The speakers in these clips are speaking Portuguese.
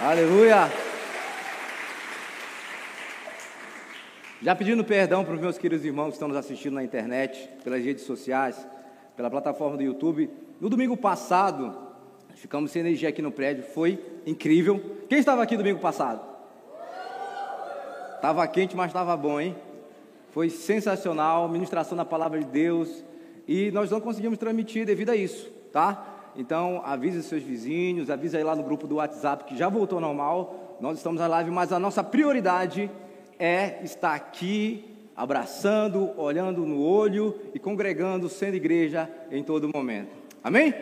Aleluia. Já pedindo perdão para os meus queridos irmãos que estão nos assistindo na internet, pelas redes sociais, pela plataforma do YouTube. No domingo passado, ficamos sem energia aqui no prédio, foi incrível. Quem estava aqui domingo passado? Estava quente, mas estava bom, hein? Foi sensacional, ministração da palavra de Deus, e nós não conseguimos transmitir devido a isso, tá? Então, avise seus vizinhos, avise aí lá no grupo do WhatsApp que já voltou normal. Nós estamos na live, mas a nossa prioridade é estar aqui abraçando, olhando no olho e congregando, sendo igreja em todo momento. Amém?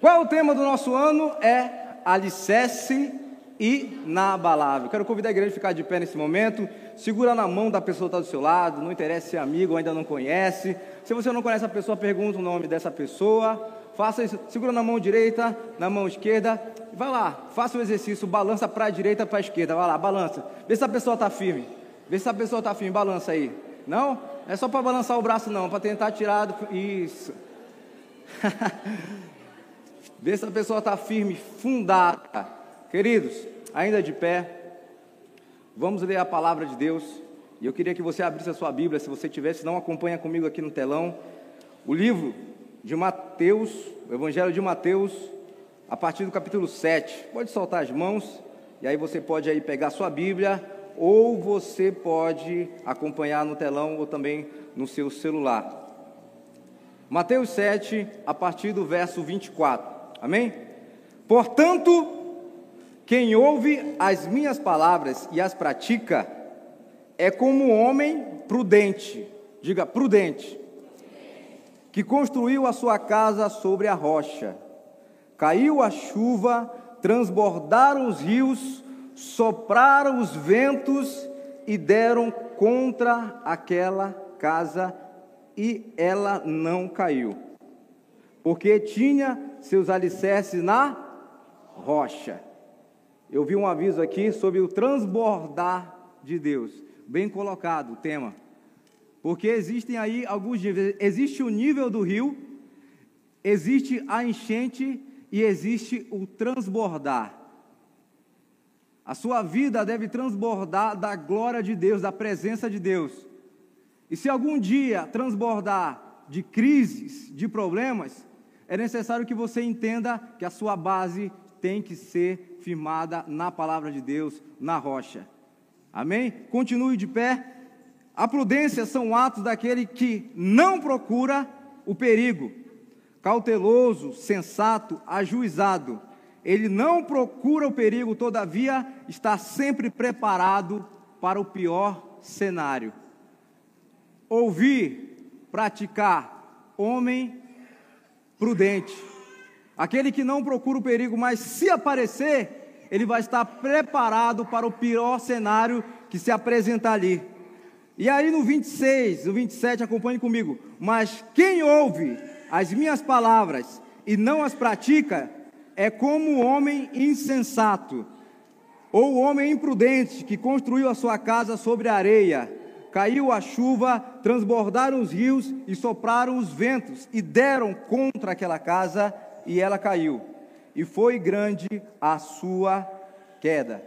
Qual é o tema do nosso ano? É alicerce inabalável. Quero convidar a igreja a ficar de pé nesse momento. Segura na mão da pessoa que está do seu lado. Não interessa se é amigo ou ainda não conhece. Se você não conhece a pessoa, pergunta o nome dessa pessoa. Faça isso, segura na mão direita, na mão esquerda, vai lá, faça o exercício, balança para a direita, para a esquerda, vai lá, balança. Vê se a pessoa está firme. Vê se a pessoa está firme, balança aí. Não? É só para balançar o braço não, para tentar tirar do... isso. Vê se a pessoa está firme, fundada. Queridos, ainda de pé, vamos ler a palavra de Deus. E eu queria que você abrisse a sua Bíblia, se você tivesse, não acompanha comigo aqui no telão. O livro de Mateus, o Evangelho de Mateus, a partir do capítulo 7. Pode soltar as mãos, e aí você pode aí pegar sua Bíblia, ou você pode acompanhar no telão ou também no seu celular. Mateus 7, a partir do verso 24. Amém? Portanto, quem ouve as minhas palavras e as pratica, é como um homem prudente. Diga, prudente que construiu a sua casa sobre a rocha. Caiu a chuva, transbordaram os rios, sopraram os ventos e deram contra aquela casa e ela não caiu, porque tinha seus alicerces na rocha. Eu vi um aviso aqui sobre o transbordar de Deus, bem colocado o tema. Porque existem aí alguns níveis. Existe o nível do rio, existe a enchente e existe o transbordar. A sua vida deve transbordar da glória de Deus, da presença de Deus. E se algum dia transbordar de crises, de problemas, é necessário que você entenda que a sua base tem que ser firmada na palavra de Deus, na rocha. Amém? Continue de pé. A prudência são atos daquele que não procura o perigo, cauteloso, sensato, ajuizado. Ele não procura o perigo, todavia está sempre preparado para o pior cenário. Ouvir, praticar, homem prudente. Aquele que não procura o perigo, mas se aparecer, ele vai estar preparado para o pior cenário que se apresentar ali. E aí no 26, no 27, acompanhe comigo. Mas quem ouve as minhas palavras e não as pratica, é como o homem insensato, ou o homem imprudente que construiu a sua casa sobre a areia. Caiu a chuva, transbordaram os rios e sopraram os ventos, e deram contra aquela casa, e ela caiu. E foi grande a sua queda.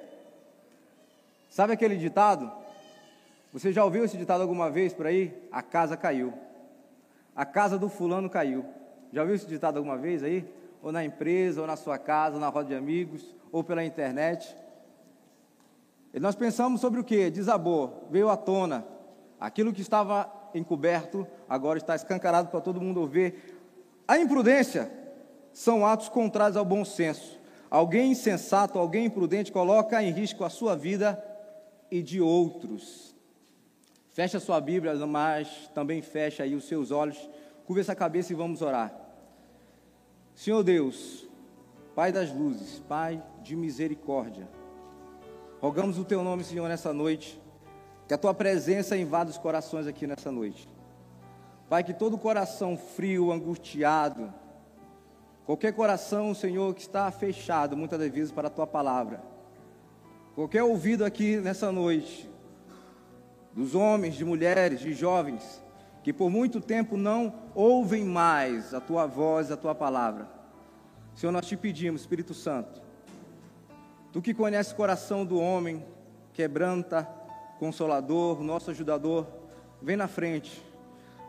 Sabe aquele ditado? Você já ouviu esse ditado alguma vez por aí? A casa caiu. A casa do fulano caiu. Já ouviu esse ditado alguma vez aí? Ou na empresa, ou na sua casa, ou na roda de amigos, ou pela internet. E nós pensamos sobre o que? Desabou, veio à tona. Aquilo que estava encoberto agora está escancarado para todo mundo ver. A imprudência são atos contrários ao bom senso. Alguém insensato, alguém imprudente coloca em risco a sua vida e de outros. Feche a sua Bíblia, mas também feche aí os seus olhos. Curva essa cabeça e vamos orar. Senhor Deus, Pai das luzes, Pai de misericórdia, rogamos o Teu nome, Senhor, nessa noite, que a Tua presença invada os corações aqui nessa noite. Pai, que todo coração frio, angustiado, qualquer coração, Senhor, que está fechado muitas das vezes para a Tua palavra, qualquer ouvido aqui nessa noite, dos homens, de mulheres, de jovens, que por muito tempo não ouvem mais a tua voz, a tua palavra. Senhor, nós te pedimos, Espírito Santo, Tu que conhece o coração do homem, quebranta, consolador, nosso ajudador, vem na frente,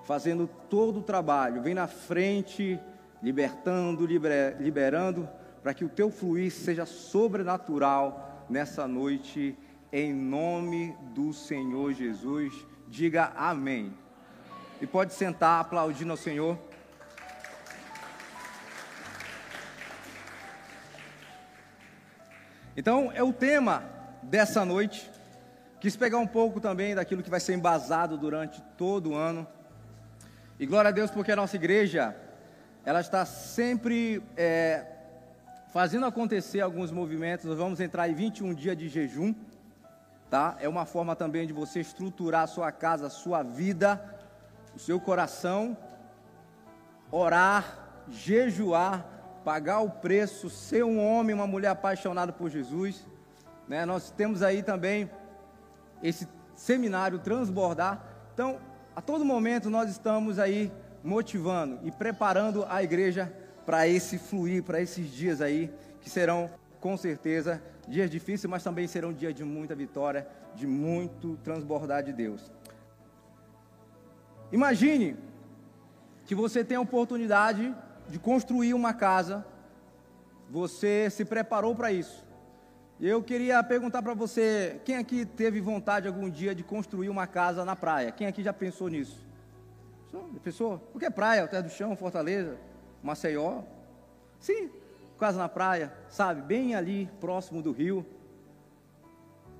fazendo todo o trabalho, vem na frente, libertando, liberando, para que o teu fluir seja sobrenatural nessa noite, em nome do Senhor Jesus. Diga amém. E pode sentar aplaudindo ao Senhor. Então, é o tema dessa noite. Quis pegar um pouco também daquilo que vai ser embasado durante todo o ano. E glória a Deus, porque a nossa igreja, ela está sempre é, fazendo acontecer alguns movimentos. Nós vamos entrar em 21 dias de jejum, tá? É uma forma também de você estruturar a sua casa, a sua vida, o seu coração, orar, jejuar, pagar o preço, ser um homem, uma mulher apaixonada por Jesus. Né? Nós temos aí também esse seminário Transbordar. Então, a todo momento nós estamos aí motivando e preparando a igreja para esse fluir, para esses dias aí, que serão com certeza dias difíceis, mas também serão dias de muita vitória, de muito transbordar de Deus. Imagine que você tem a oportunidade de construir uma casa, você se preparou para isso. Eu queria perguntar para você, quem aqui teve vontade algum dia de construir uma casa na praia? Quem aqui já pensou nisso? Pensou? O que é praia? Terra do Chão, Fortaleza, Maceió? Sim, casa na praia, sabe? Bem ali, próximo do rio.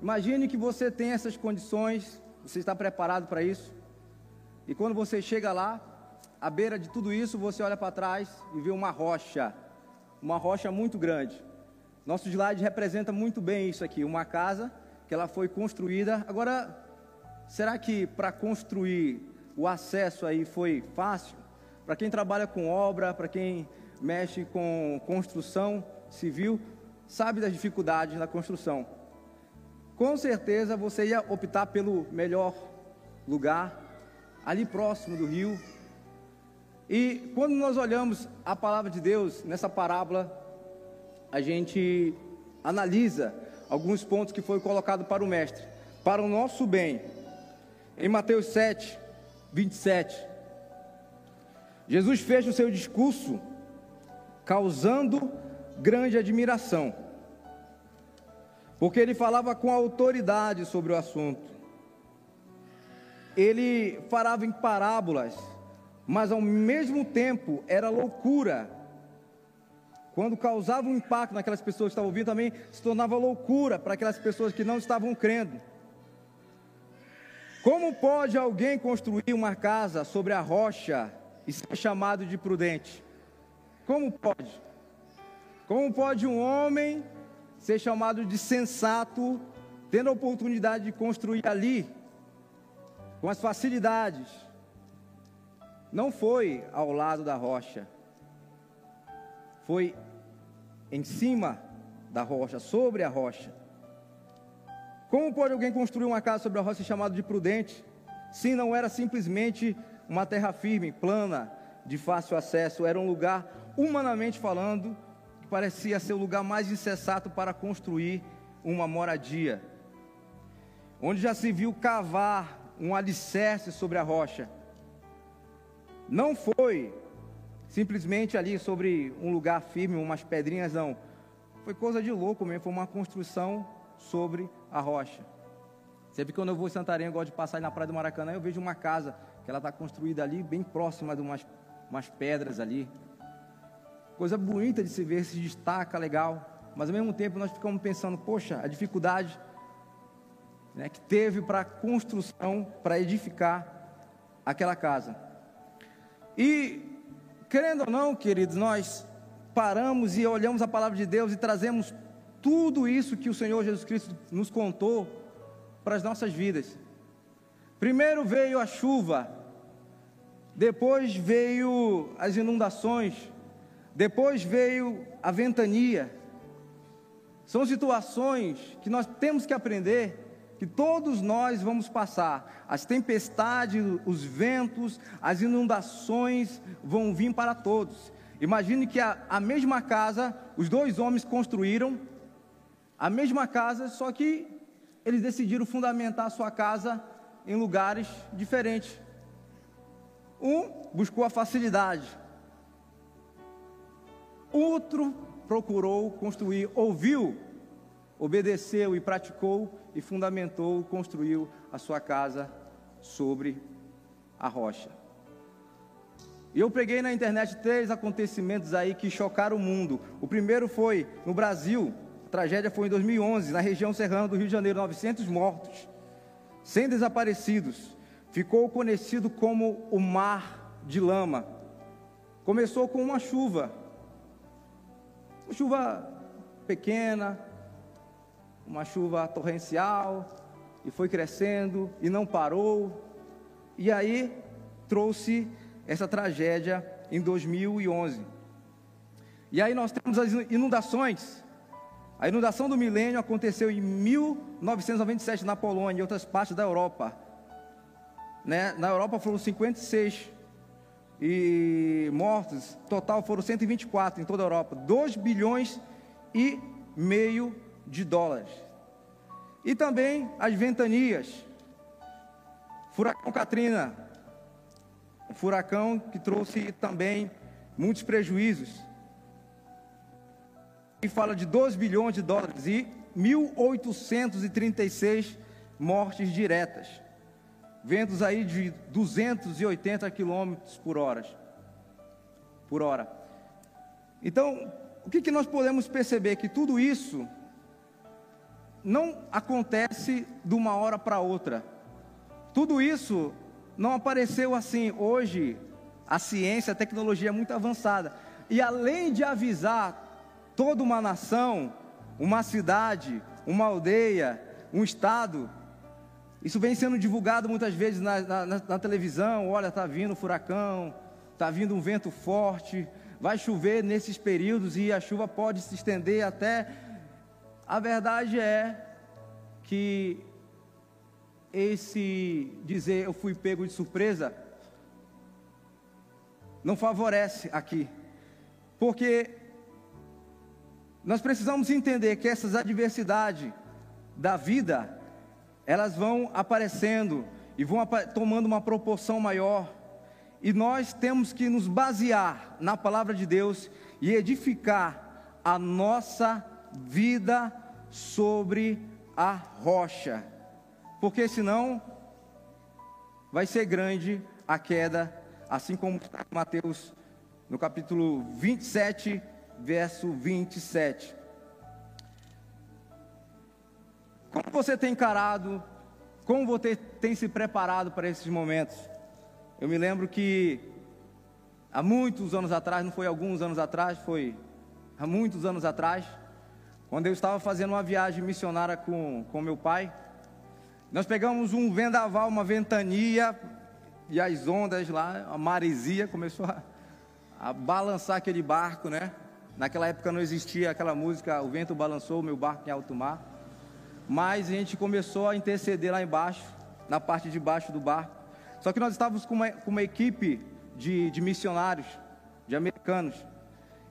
Imagine que você tem essas condições, você está preparado para isso. E quando você chega lá, à beira de tudo isso, você olha para trás e vê uma rocha, uma rocha muito grande. Nosso slide representa muito bem isso aqui, uma casa que ela foi construída. Agora, será que para construir o acesso aí foi fácil? Para quem trabalha com obra, para quem mexe com construção civil, sabe das dificuldades na construção. Com certeza você ia optar pelo melhor lugar, ali próximo do rio, e quando nós olhamos a palavra de Deus nessa parábola, a gente analisa alguns pontos que foi colocado para o mestre, para o nosso bem. Em Mateus 7, 27, Jesus fecha o seu discurso causando grande admiração, porque ele falava com autoridade sobre o assunto. Ele falava em parábolas mas ao mesmo tempo era loucura. Quando causava um impacto naquelas pessoas que estavam ouvindo, também se tornava loucura para aquelas pessoas que não estavam crendo. Como pode alguém construir uma casa sobre a rocha e ser chamado de prudente? Como pode? Como pode um homem ser chamado de sensato, tendo a oportunidade de construir ali, com as facilidades? não foi ao lado da rocha, foi em cima da rocha, sobre a rocha. Como pode alguém construir uma casa sobre a rocha chamada de prudente, se não era simplesmente uma terra firme, plana, de fácil acesso, era um lugar, humanamente falando, parecia ser o lugar mais insensato para construir uma moradia, onde já se viu cavar um alicerce sobre a rocha não foi simplesmente ali sobre um lugar firme, umas pedrinhas, não. Foi coisa de louco mesmo, foi uma construção sobre a rocha. Sempre que eu vou em Santarém, eu gosto de passar na praia do Maracanã, eu vejo uma casa que ela está construída ali, bem próxima de umas, umas pedras ali. Coisa bonita de se ver, se destaca, legal. Mas ao mesmo tempo nós ficamos pensando, poxa, a dificuldade né, que teve para a construção, para edificar aquela casa. E, querendo ou não, queridos, nós paramos e olhamos a palavra de Deus e trazemos tudo isso que o Senhor Jesus Cristo nos contou para as nossas vidas. Primeiro veio a chuva, depois veio as inundações, depois veio a ventania. São situações que nós temos que aprender que todos nós vamos passar. As tempestades, os ventos, as inundações vão vir para todos. Imagine que a, a mesma casa, os dois homens construíram, a mesma casa, só que eles decidiram fundamentar a sua casa em lugares diferentes. Um buscou a facilidade, outro procurou construir, ouviu, obedeceu e praticou e fundamentou, construiu a sua casa sobre a rocha. E eu preguei na internet três acontecimentos aí que chocaram o mundo. O primeiro foi no Brasil, a tragédia foi em 2011, na região serrana do Rio de Janeiro, 900 mortos, 100 desaparecidos. Ficou conhecido como o Mar de Lama. Começou com uma chuva, uma chuva pequena, uma chuva torrencial, e foi crescendo e não parou. E aí trouxe essa tragédia em 2011. E aí nós temos as inundações. A inundação do milênio aconteceu em 1997 na Polônia e outras partes da Europa. Né? Na Europa foram 56 e mortos, total foram 124 em toda a Europa, 2 bilhões e meio de dólares. E também as ventanias. Furacão Katrina, um furacão que trouxe também muitos prejuízos. E fala de 2 bilhões de dólares e 1.836 mortes diretas. Ventos aí de 280 quilômetros por hora. Por hora. Então, o que, que nós podemos perceber? Que tudo isso não acontece de uma hora para outra. Tudo isso não apareceu assim. Hoje, a ciência, a tecnologia é muito avançada. E além de avisar toda uma nação, uma cidade, uma aldeia, um estado, isso vem sendo divulgado muitas vezes na, na, na televisão. Olha, está vindo furacão, está vindo um vento forte, vai chover nesses períodos e a chuva pode se estender até. A verdade é que esse dizer eu fui pego de surpresa não favorece aqui. Porque nós precisamos entender que essas adversidades da vida, elas vão aparecendo e vão tomando uma proporção maior. E nós temos que nos basear na palavra de Deus e edificar a nossa vida sobre a rocha porque senão vai ser grande a queda, assim como Mateus no capítulo 27, verso 27. Como você tem encarado, como você tem se preparado para esses momentos? Eu me lembro que há muitos anos atrás, não foi alguns anos atrás, foi há muitos anos atrás, quando eu estava fazendo uma viagem missionária com, com meu pai, nós pegamos um vendaval, uma ventania, e as ondas lá, a maresia começou a, a balançar aquele barco, né? Naquela época não existia aquela música, o vento balançou o meu barco em alto mar. Mas a gente começou a interceder lá embaixo, na parte de baixo do barco. Só que nós estávamos com uma, com uma equipe de, de missionários, de americanos.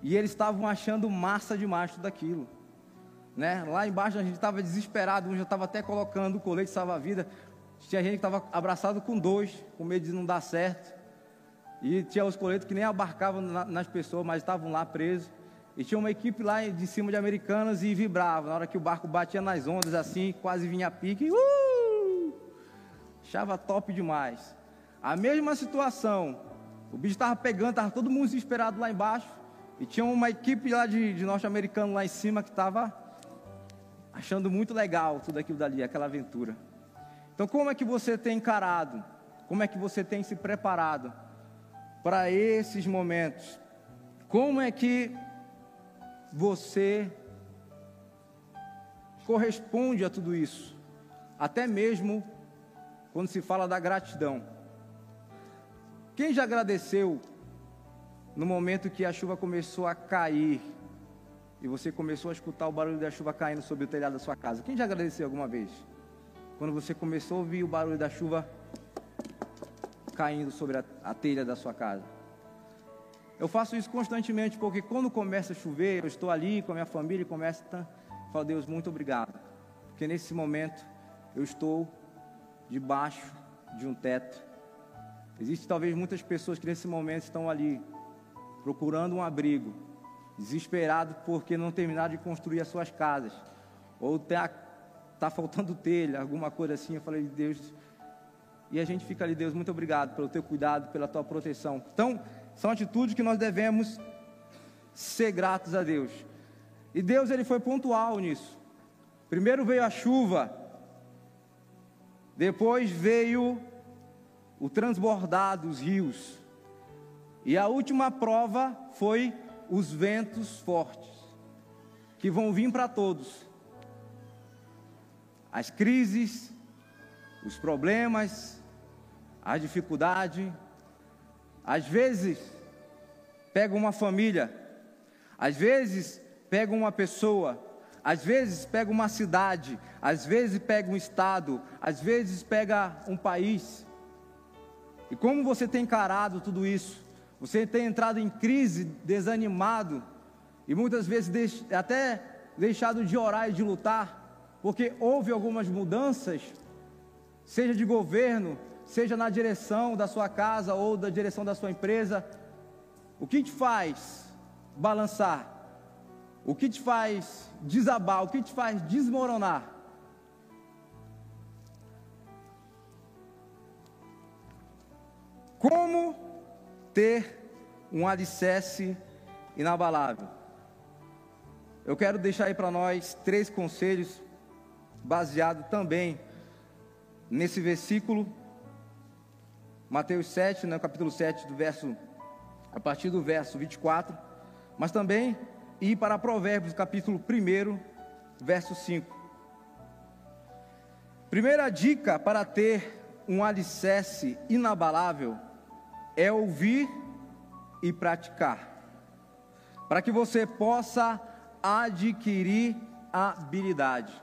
E eles estavam achando massa demais tudo aquilo. Né? Lá embaixo a gente estava desesperado, um já estava até colocando o colete salva-vida. Tinha gente que estava abraçado com dois, com medo de não dar certo. E tinha os coletes que nem abarcavam na, nas pessoas, mas estavam lá presos. E tinha uma equipe lá de cima de americanas e vibrava. Na hora que o barco batia nas ondas assim, quase vinha a pique. Uh! Achava top demais. A mesma situação. O bicho estava pegando, estava todo mundo desesperado lá embaixo. E tinha uma equipe lá de, de norte-americano lá em cima que estava achando muito legal tudo aquilo dali, aquela aventura. Então, como é que você tem encarado? Como é que você tem se preparado para esses momentos? Como é que você corresponde a tudo isso? Até mesmo quando se fala da gratidão. Quem já agradeceu no momento que a chuva começou a cair e você começou a escutar o barulho da chuva caindo sobre o telhado da sua casa. Quem já agradeceu alguma vez? Quando você começou a ouvir o barulho da chuva caindo sobre a, a telha da sua casa. Eu faço isso constantemente porque quando começa a chover, eu estou ali com a minha família e começa a Fala, Deus, muito obrigado, porque nesse momento eu estou debaixo de um teto. Existem talvez muitas pessoas que nesse momento estão ali procurando um abrigo, desesperados porque não terminaram de construir as suas casas, ou está tá faltando telha, alguma coisa assim. Eu falei, Deus, e a gente fica ali, Deus, muito obrigado pelo teu cuidado, pela tua proteção. Então, são atitudes que nós devemos ser gratos a Deus. E Deus ele foi pontual nisso. Primeiro veio a chuva, depois veio o transbordar dos rios. E a última prova foi os ventos fortes, que vão vir para todos. As crises, os problemas, a dificuldade. Às vezes, pega uma família, às vezes, pega uma pessoa, às vezes, pega uma cidade, às vezes, pega um estado, às vezes, pega um país. E como você tem encarado tudo isso? Você tem entrado em crise, desanimado, e muitas vezes até deixado de orar e de lutar, porque houve algumas mudanças, seja de governo, seja na direção da sua casa ou da direção da sua empresa, o que te faz balançar? O que te faz desabar? O que te faz desmoronar? Como ter um alicerce inabalável? Eu quero deixar aí para nós três conselhos baseado também nesse versículo Mateus 7, né, capítulo 7, do verso, a partir do verso 24, mas também ir para Provérbios, capítulo 1, verso 5. Primeira dica para ter um alicerce inabalável é ouvir e praticar, para que você possa adquirir habilidade.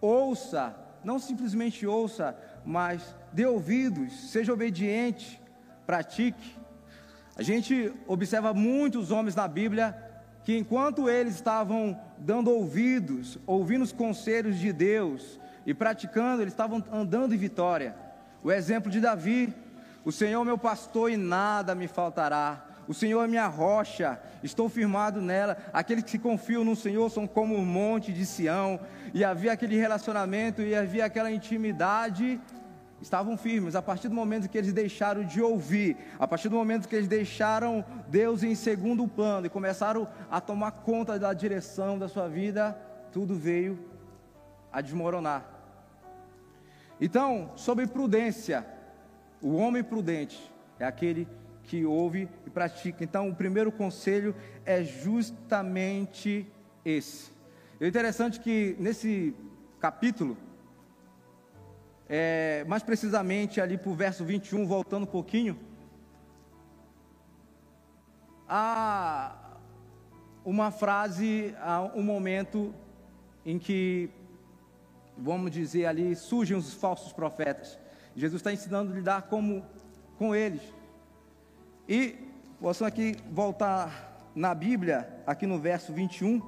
Ouça, não simplesmente ouça, mas dê ouvidos, seja obediente, pratique. A gente observa muitos homens na Bíblia que, enquanto eles estavam dando ouvidos, ouvindo os conselhos de Deus e praticando, eles estavam andando em vitória. O exemplo de Davi: O Senhor é meu pastor e nada me faltará. O Senhor é minha rocha, estou firmado nela. Aqueles que se confiam no Senhor são como o um monte de Sião. E havia aquele relacionamento e havia aquela intimidade estavam firmes. A partir do momento que eles deixaram de ouvir, a partir do momento que eles deixaram Deus em segundo plano e começaram a tomar conta da direção da sua vida, tudo veio a desmoronar. Então, sobre prudência, o homem prudente é aquele que ouve e pratica. Então, o primeiro conselho é justamente esse. É interessante que nesse capítulo, é, mais precisamente ali para o verso 21, voltando um pouquinho, há uma frase, há um momento em que, vamos dizer ali, surgem os falsos profetas. Jesus está ensinando a lidar como, com eles. E posso aqui voltar na Bíblia, aqui no verso 21,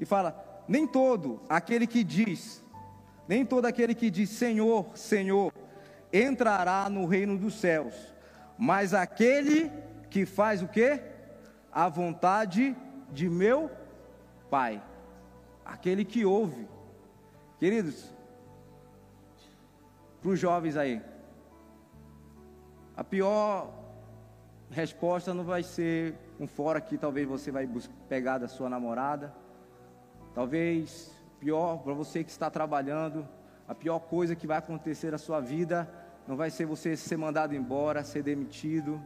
e fala: Nem todo aquele que diz nem todo aquele que diz Senhor, Senhor, entrará no reino dos céus, mas aquele que faz o que? A vontade de meu Pai. Aquele que ouve. Queridos, para os jovens aí, a pior resposta não vai ser um fora que talvez você vai pegar da sua namorada, talvez pior para você que está trabalhando, a pior coisa que vai acontecer na sua vida não vai ser você ser mandado embora, ser demitido,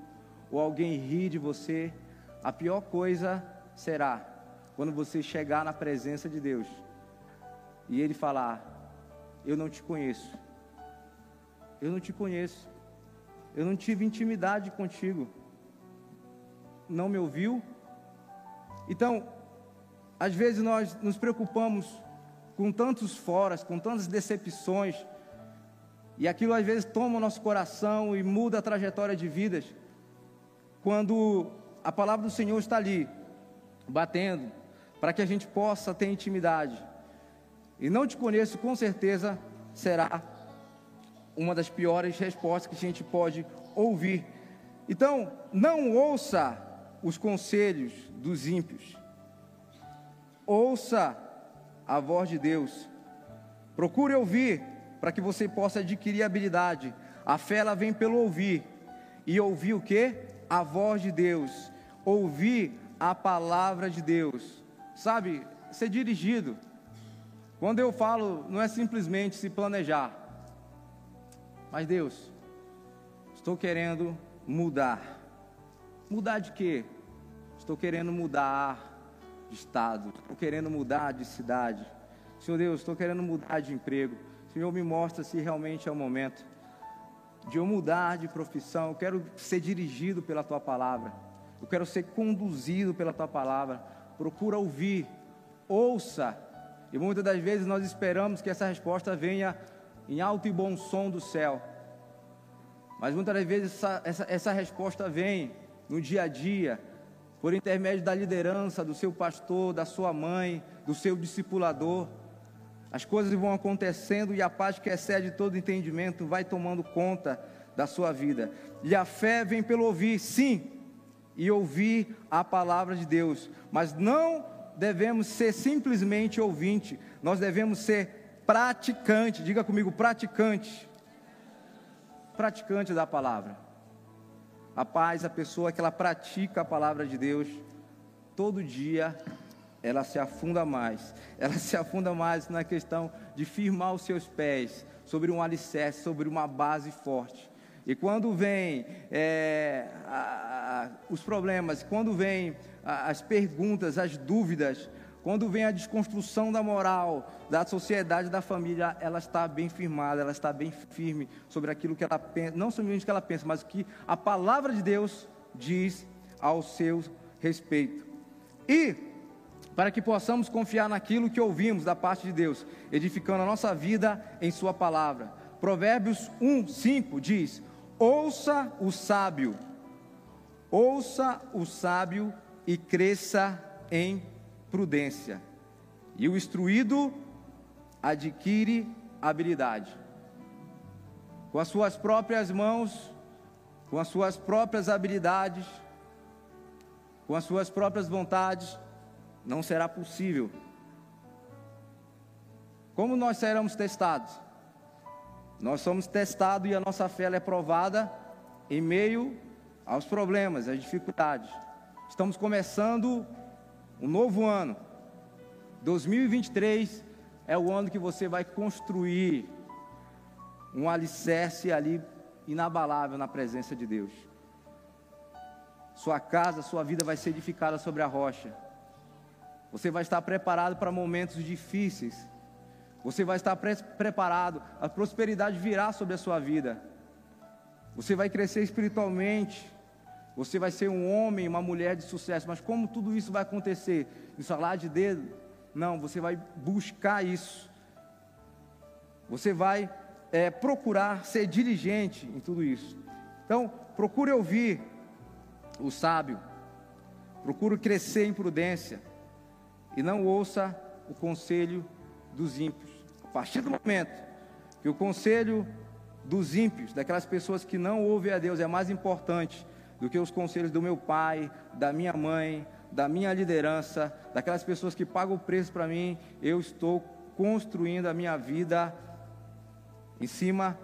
ou alguém rir de você. A pior coisa será quando você chegar na presença de Deus e Ele falar: Eu não te conheço, eu não te conheço, eu não tive intimidade contigo, não me ouviu. Então, às vezes nós nos preocupamos com tantos foras, com tantas decepções, e aquilo às vezes toma o nosso coração e muda a trajetória de vidas, quando a palavra do Senhor está ali, batendo, para que a gente possa ter intimidade. E não te conheço, com certeza será uma das piores respostas que a gente pode ouvir. Então, não ouça os conselhos dos ímpios. Ouça a voz de Deus. Procure ouvir para que você possa adquirir habilidade. A fé ela vem pelo ouvir. E ouvir o que? A voz de Deus. Ouvir a palavra de Deus. Sabe, ser dirigido. Quando eu falo, não é simplesmente se planejar. Mas Deus, estou querendo mudar. Mudar de quê? Estou querendo mudar de estado, estou querendo mudar de cidade. Senhor Deus, estou querendo mudar de emprego. Senhor, me mostra se realmente é o momento de eu mudar de profissão. Eu quero ser dirigido pela tua palavra. Eu quero ser conduzido pela tua palavra. Procura ouvir, ouça. E muitas das vezes nós esperamos que essa resposta venha em alto e bom som do céu. Mas muitas das vezes essa, essa, essa resposta vem no dia a dia, por intermédio da liderança, do seu pastor, da sua mãe, do seu discipulador. As coisas vão acontecendo e a paz que excede todo entendimento vai tomando conta da sua vida. E a fé vem pelo ouvir, sim, e ouvir a palavra de Deus, mas não devemos ser simplesmente ouvinte, nós devemos ser praticante, diga comigo, praticante. Praticante da palavra. A paz, a pessoa que ela pratica a palavra de Deus, todo dia ela se afunda mais. Ela se afunda mais na questão de firmar os seus pés sobre um alicerce, sobre uma base forte. E quando vem é, a, a, os problemas, quando vem a, as perguntas, as dúvidas, quando vem a desconstrução da moral, da sociedade, da família, ela está bem firmada, ela está bem firme sobre aquilo que ela pensa, não somente o que ela pensa, mas o que a palavra de Deus diz ao seu respeito. E para que possamos confiar naquilo que ouvimos da parte de Deus, edificando a nossa vida em Sua palavra. Provérbios 1, 5 diz: Ouça o sábio, ouça o sábio e cresça em prudência, e o instruído adquire habilidade. Com as suas próprias mãos, com as suas próprias habilidades, com as suas próprias vontades, não será possível. Como nós seremos testados? Nós somos testados e a nossa fé é provada em meio aos problemas, às dificuldades. Estamos começando um novo ano. 2023 é o ano que você vai construir um alicerce ali inabalável na presença de Deus. Sua casa, sua vida vai ser edificada sobre a rocha. Você vai estar preparado para momentos difíceis. Você vai estar pre preparado, a prosperidade virá sobre a sua vida. Você vai crescer espiritualmente. Você vai ser um homem, uma mulher de sucesso, mas como tudo isso vai acontecer? Em salar de dedo? Não, você vai buscar isso. Você vai é, procurar ser diligente em tudo isso. Então, procure ouvir o sábio, procure crescer em prudência e não ouça o conselho dos ímpios. A partir do momento que o conselho dos ímpios, daquelas pessoas que não ouvem a Deus, é mais importante do que os conselhos do meu pai, da minha mãe, da minha liderança, daquelas pessoas que pagam o preço para mim, eu estou construindo a minha vida em cima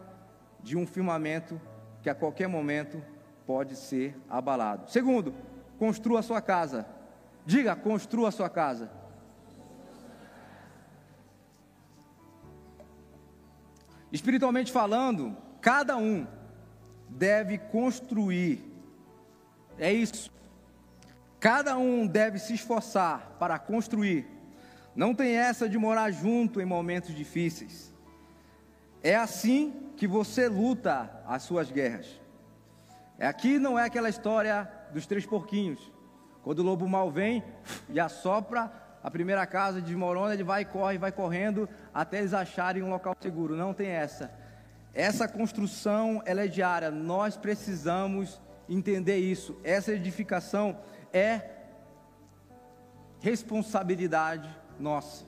de um firmamento que a qualquer momento pode ser abalado. Segundo, construa a sua casa. Diga, construa a sua casa. Espiritualmente falando, cada um deve construir é isso. Cada um deve se esforçar para construir. Não tem essa de morar junto em momentos difíceis. É assim que você luta as suas guerras. Aqui não é aquela história dos três porquinhos. Quando o lobo mal vem e assopra a primeira casa de Morona, ele vai e corre, vai correndo até eles acharem um local seguro. Não tem essa. Essa construção ela é diária. Nós precisamos entender isso. Essa edificação é responsabilidade nossa.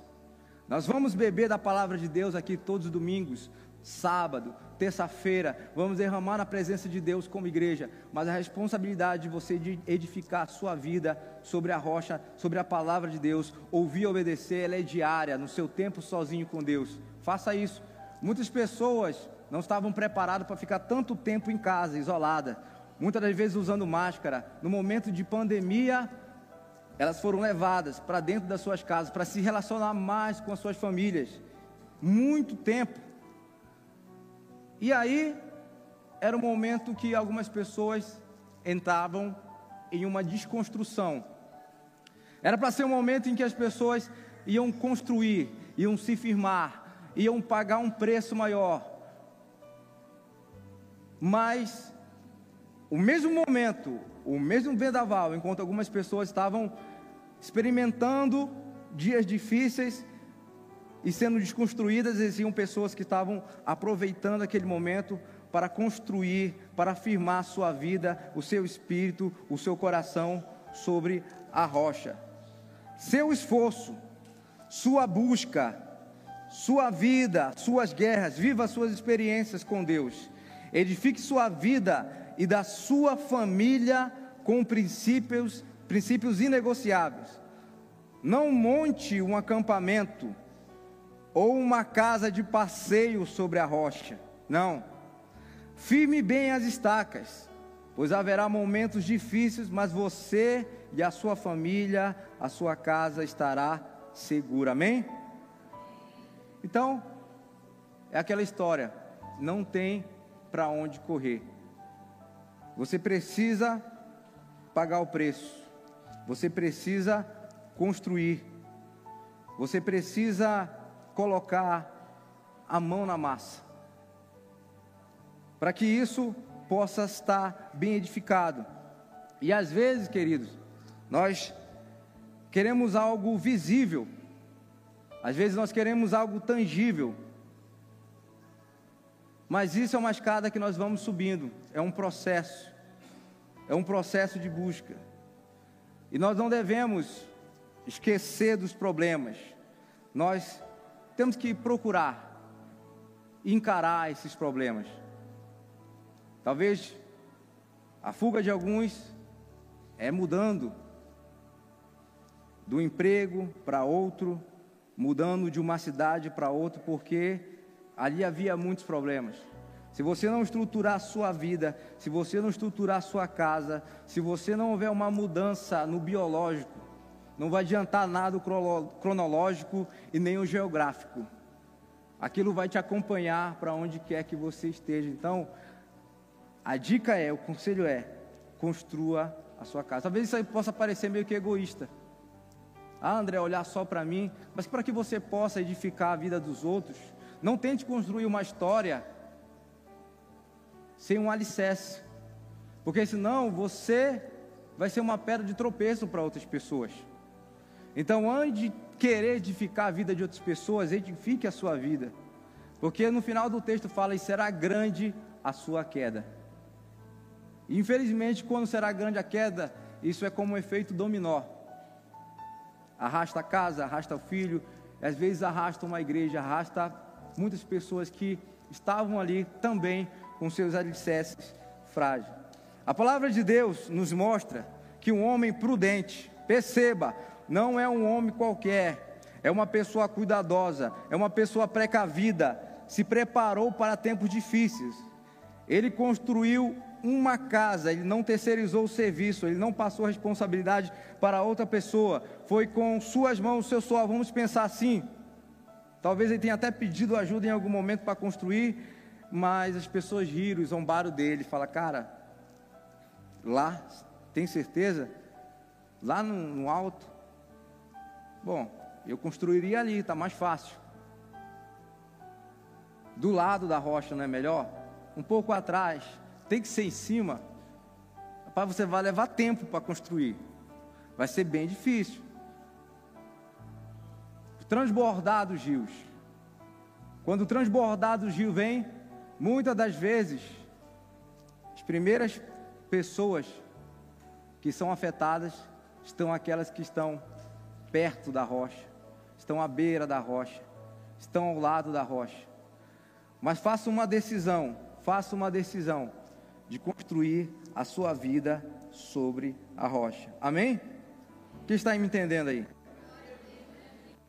Nós vamos beber da palavra de Deus aqui todos os domingos, sábado, terça-feira, vamos derramar na presença de Deus como igreja, mas a responsabilidade de você de edificar a sua vida sobre a rocha, sobre a palavra de Deus, ouvir e obedecer, ela é diária, no seu tempo sozinho com Deus. Faça isso. Muitas pessoas não estavam preparadas para ficar tanto tempo em casa, isolada, muitas das vezes usando máscara. No momento de pandemia, elas foram levadas para dentro das suas casas para se relacionar mais com as suas famílias. Muito tempo. E aí era o momento que algumas pessoas entravam em uma desconstrução. Era para ser um momento em que as pessoas iam construir, iam se firmar, iam pagar um preço maior. Mas o mesmo momento, o mesmo vendaval, enquanto algumas pessoas estavam experimentando dias difíceis e sendo desconstruídas, existiam pessoas que estavam aproveitando aquele momento para construir, para afirmar a sua vida, o seu espírito, o seu coração sobre a rocha. Seu esforço, sua busca, sua vida, suas guerras, viva suas experiências com Deus. Edifique sua vida e da sua família com princípios, princípios inegociáveis. Não monte um acampamento ou uma casa de passeio sobre a rocha. Não. Firme bem as estacas, pois haverá momentos difíceis, mas você e a sua família, a sua casa estará segura. Amém? Então, é aquela história, não tem para onde correr. Você precisa pagar o preço. Você precisa construir. Você precisa colocar a mão na massa. Para que isso possa estar bem edificado. E às vezes, queridos, nós queremos algo visível. Às vezes nós queremos algo tangível. Mas isso é uma escada que nós vamos subindo, é um processo, é um processo de busca. E nós não devemos esquecer dos problemas, nós temos que procurar encarar esses problemas. Talvez a fuga de alguns é mudando do emprego para outro, mudando de uma cidade para outra, porque ali havia muitos problemas. Se você não estruturar a sua vida, se você não estruturar a sua casa, se você não houver uma mudança no biológico, não vai adiantar nada o cronológico e nem o geográfico. Aquilo vai te acompanhar para onde quer que você esteja. Então, a dica é, o conselho é, construa a sua casa. Talvez isso aí possa parecer meio que egoísta. Ah, André, olhar só para mim, mas para que você possa edificar a vida dos outros, não tente construir uma história sem um alicerce, porque senão você vai ser uma pedra de tropeço para outras pessoas. Então, antes de querer edificar a vida de outras pessoas, edifique a sua vida, porque no final do texto fala: e será grande a sua queda. infelizmente, quando será grande a queda, isso é como um efeito dominó. Arrasta a casa, arrasta o filho, às vezes arrasta uma igreja, arrasta muitas pessoas que estavam ali também com seus alicerces frágeis. A palavra de Deus nos mostra que um homem prudente, perceba, não é um homem qualquer, é uma pessoa cuidadosa, é uma pessoa precavida, se preparou para tempos difíceis. Ele construiu uma casa, ele não terceirizou o serviço, ele não passou a responsabilidade para outra pessoa, foi com suas mãos, seu suor. Vamos pensar assim: Talvez ele tenha até pedido ajuda em algum momento para construir, mas as pessoas riram, zombaram dele. Fala, cara, lá, tem certeza? Lá no, no alto? Bom, eu construiria ali, está mais fácil. Do lado da rocha não é melhor? Um pouco atrás, tem que ser em cima. Para você vai levar tempo para construir. Vai ser bem difícil transbordar dos rios. Quando o transbordar dos rios vem, muitas das vezes, as primeiras pessoas que são afetadas estão aquelas que estão perto da rocha, estão à beira da rocha, estão ao lado da rocha. Mas faça uma decisão, faça uma decisão de construir a sua vida sobre a rocha. Amém? Quem está me entendendo aí?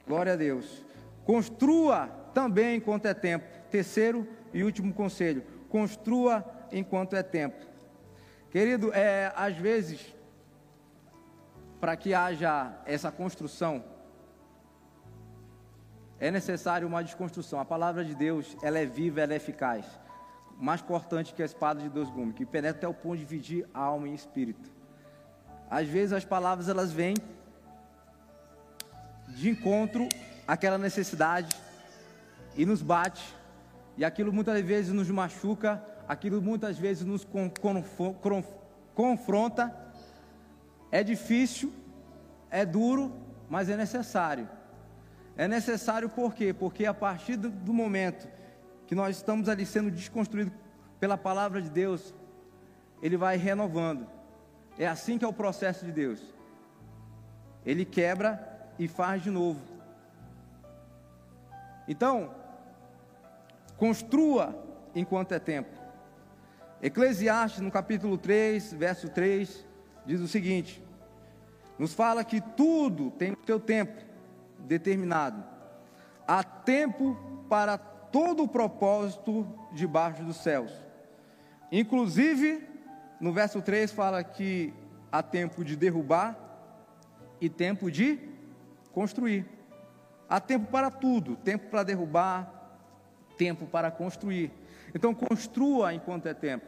Glória a Deus. Construa também enquanto é tempo. Terceiro e último conselho: construa enquanto é tempo. Querido, é, às vezes, para que haja essa construção, é necessário uma desconstrução. A palavra de Deus, ela é viva, ela é eficaz. Mais cortante que a espada de dois gumes, que penetra até o ponto de dividir alma e espírito. Às vezes as palavras elas vêm de encontro àquela necessidade e nos bate, e aquilo muitas vezes nos machuca, aquilo muitas vezes nos confronta. É difícil, é duro, mas é necessário. É necessário por quê? Porque a partir do momento que nós estamos ali sendo desconstruídos pela palavra de Deus, ele vai renovando. É assim que é o processo de Deus. Ele quebra e faz de novo. Então, construa enquanto é tempo. Eclesiastes, no capítulo 3, verso 3, diz o seguinte: nos fala que tudo tem o seu tempo determinado. Há tempo para todo o propósito debaixo dos céus. Inclusive, no verso 3 fala que há tempo de derrubar e tempo de construir. Há tempo para tudo, tempo para derrubar, tempo para construir. Então construa enquanto é tempo.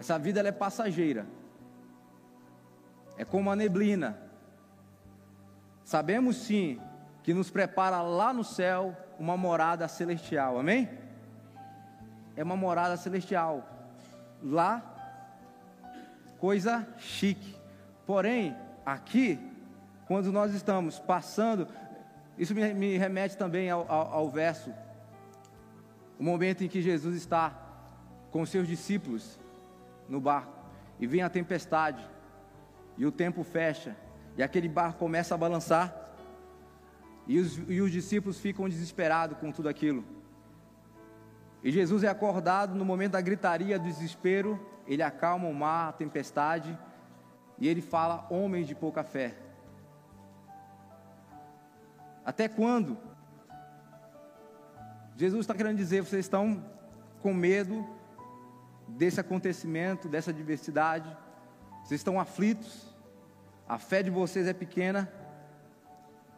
Essa vida é passageira. É como a neblina. Sabemos sim que nos prepara lá no céu uma morada celestial. Amém? É uma morada celestial. Lá coisa chique. Porém, aqui, quando nós estamos passando, isso me, me remete também ao, ao, ao verso, o momento em que Jesus está com seus discípulos no barco e vem a tempestade e o tempo fecha e aquele barco começa a balançar e os, e os discípulos ficam desesperados com tudo aquilo. E Jesus é acordado no momento da gritaria, do desespero, ele acalma o mar, a tempestade, e ele fala: Homens de pouca fé. Até quando? Jesus está querendo dizer: vocês estão com medo desse acontecimento, dessa adversidade, vocês estão aflitos, a fé de vocês é pequena.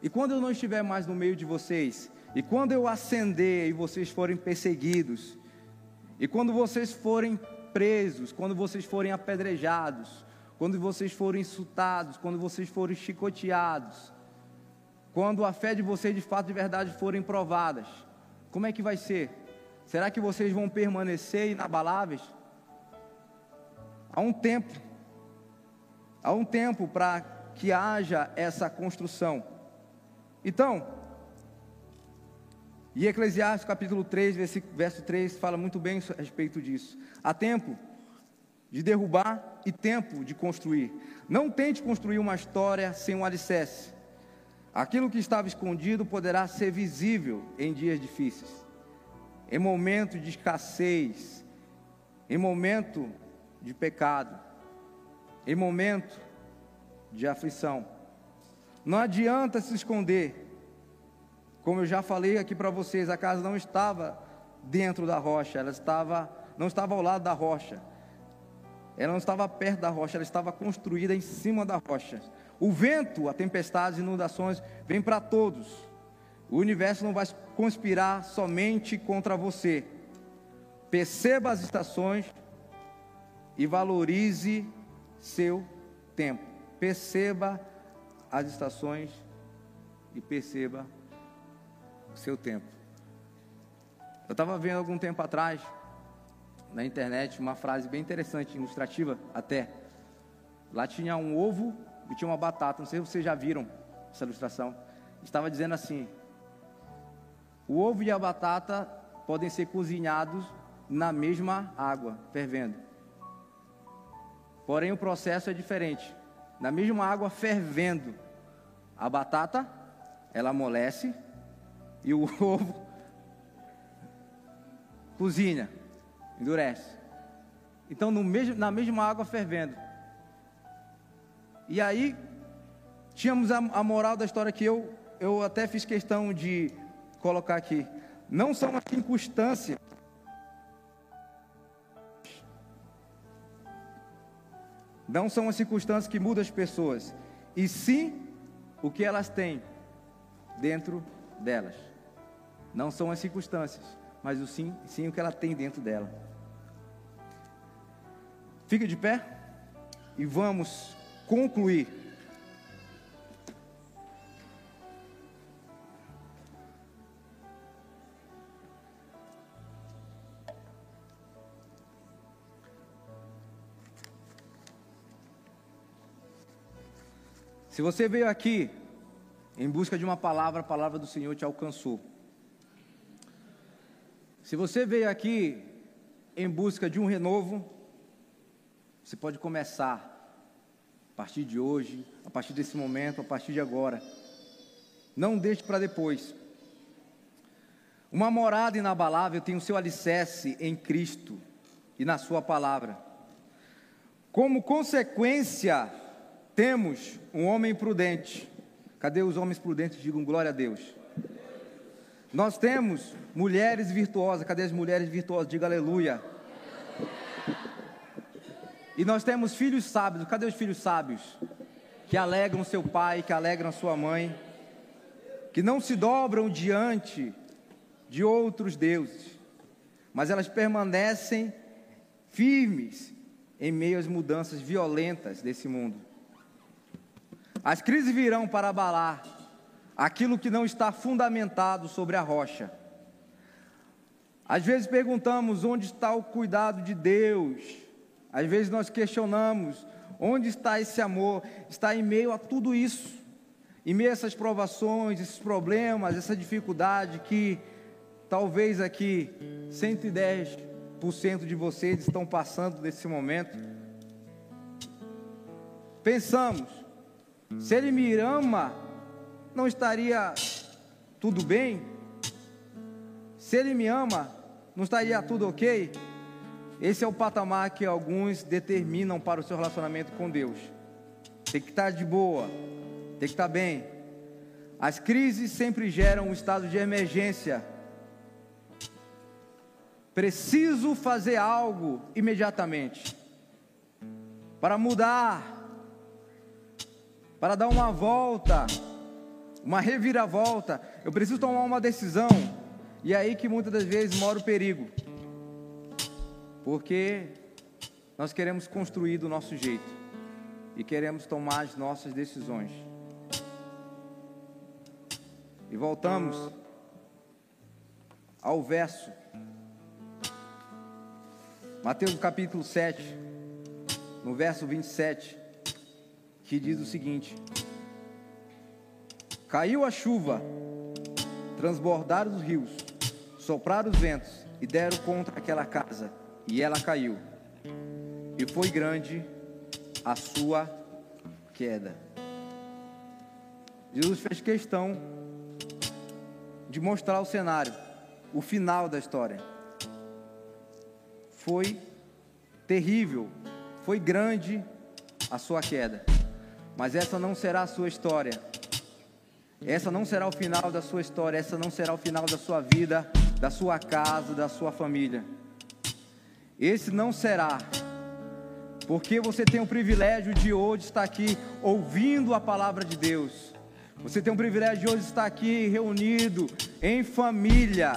E quando eu não estiver mais no meio de vocês, e quando eu ascender e vocês forem perseguidos, e quando vocês forem presos, quando vocês forem apedrejados, quando vocês forem insultados, quando vocês forem chicoteados, quando a fé de vocês de fato de verdade forem provadas, como é que vai ser? Será que vocês vão permanecer inabaláveis? Há um tempo, há um tempo para que haja essa construção. Então, e Eclesiastes capítulo 3, verso 3 fala muito bem a respeito disso. Há tempo de derrubar e tempo de construir. Não tente construir uma história sem um alicerce. Aquilo que estava escondido poderá ser visível em dias difíceis, em momento de escassez, em momento de pecado, em momento de aflição. Não adianta se esconder. Como eu já falei aqui para vocês, a casa não estava dentro da rocha, ela estava não estava ao lado da rocha. Ela não estava perto da rocha, ela estava construída em cima da rocha. O vento, a tempestade, as inundações vêm para todos. O universo não vai conspirar somente contra você. Perceba as estações e valorize seu tempo. Perceba as estações e perceba o seu tempo. Eu estava vendo algum tempo atrás na internet uma frase bem interessante, ilustrativa até. Lá tinha um ovo e tinha uma batata. Não sei se vocês já viram essa ilustração. Estava dizendo assim: o ovo e a batata podem ser cozinhados na mesma água, fervendo. Porém, o processo é diferente. Na mesma água fervendo, a batata ela amolece e o ovo cozinha, endurece. Então, mesmo, na mesma água fervendo. E aí, tínhamos a, a moral da história que eu, eu até fiz questão de colocar aqui. Não são as circunstâncias Não são as circunstâncias que mudam as pessoas, e sim o que elas têm dentro delas. Não são as circunstâncias, mas o sim, sim o que ela tem dentro dela. Fica de pé e vamos concluir. Se você veio aqui em busca de uma palavra, a palavra do Senhor te alcançou. Se você veio aqui em busca de um renovo, você pode começar a partir de hoje, a partir desse momento, a partir de agora. Não deixe para depois. Uma morada inabalável tem o seu alicerce em Cristo e na Sua palavra. Como consequência temos um homem prudente. Cadê os homens prudentes? Digam glória a Deus. Nós temos mulheres virtuosas. Cadê as mulheres virtuosas? Diga aleluia. E nós temos filhos sábios. Cadê os filhos sábios? Que alegram seu pai, que alegram sua mãe, que não se dobram diante de outros deuses, mas elas permanecem firmes em meio às mudanças violentas desse mundo. As crises virão para abalar aquilo que não está fundamentado sobre a rocha. Às vezes perguntamos onde está o cuidado de Deus. Às vezes nós questionamos onde está esse amor. Está em meio a tudo isso, em meio a essas provações, esses problemas, essa dificuldade que talvez aqui 110% de vocês estão passando nesse momento. Pensamos, se ele me ama, não estaria tudo bem? Se ele me ama, não estaria tudo ok? Esse é o patamar que alguns determinam para o seu relacionamento com Deus. Tem que estar de boa, tem que estar bem. As crises sempre geram um estado de emergência. Preciso fazer algo imediatamente para mudar para dar uma volta, uma reviravolta. Eu preciso tomar uma decisão. E é aí que muitas das vezes mora o perigo. Porque nós queremos construir do nosso jeito e queremos tomar as nossas decisões. E voltamos ao verso. Mateus capítulo 7, no verso 27 que diz o seguinte: Caiu a chuva, transbordaram os rios, sopraram os ventos e deram contra aquela casa, e ela caiu. E foi grande a sua queda. Jesus fez questão de mostrar o cenário, o final da história. Foi terrível, foi grande a sua queda. Mas essa não será a sua história. Essa não será o final da sua história, essa não será o final da sua vida, da sua casa, da sua família. Esse não será. Porque você tem o privilégio de hoje estar aqui ouvindo a palavra de Deus. Você tem o privilégio de hoje estar aqui reunido em família,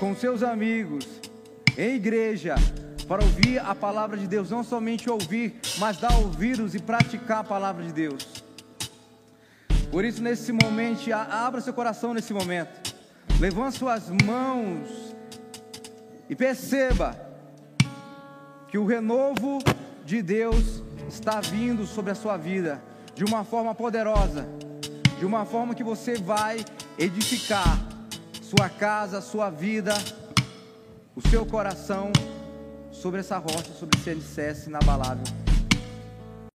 com seus amigos, em igreja, para ouvir a palavra de Deus, não somente ouvir, mas dar ouvidos e praticar a palavra de Deus. Por isso, nesse momento, abra seu coração nesse momento, levante suas mãos e perceba que o renovo de Deus está vindo sobre a sua vida de uma forma poderosa, de uma forma que você vai edificar sua casa, sua vida, o seu coração sobre essa rocha, sobre esse alicerce inabalável.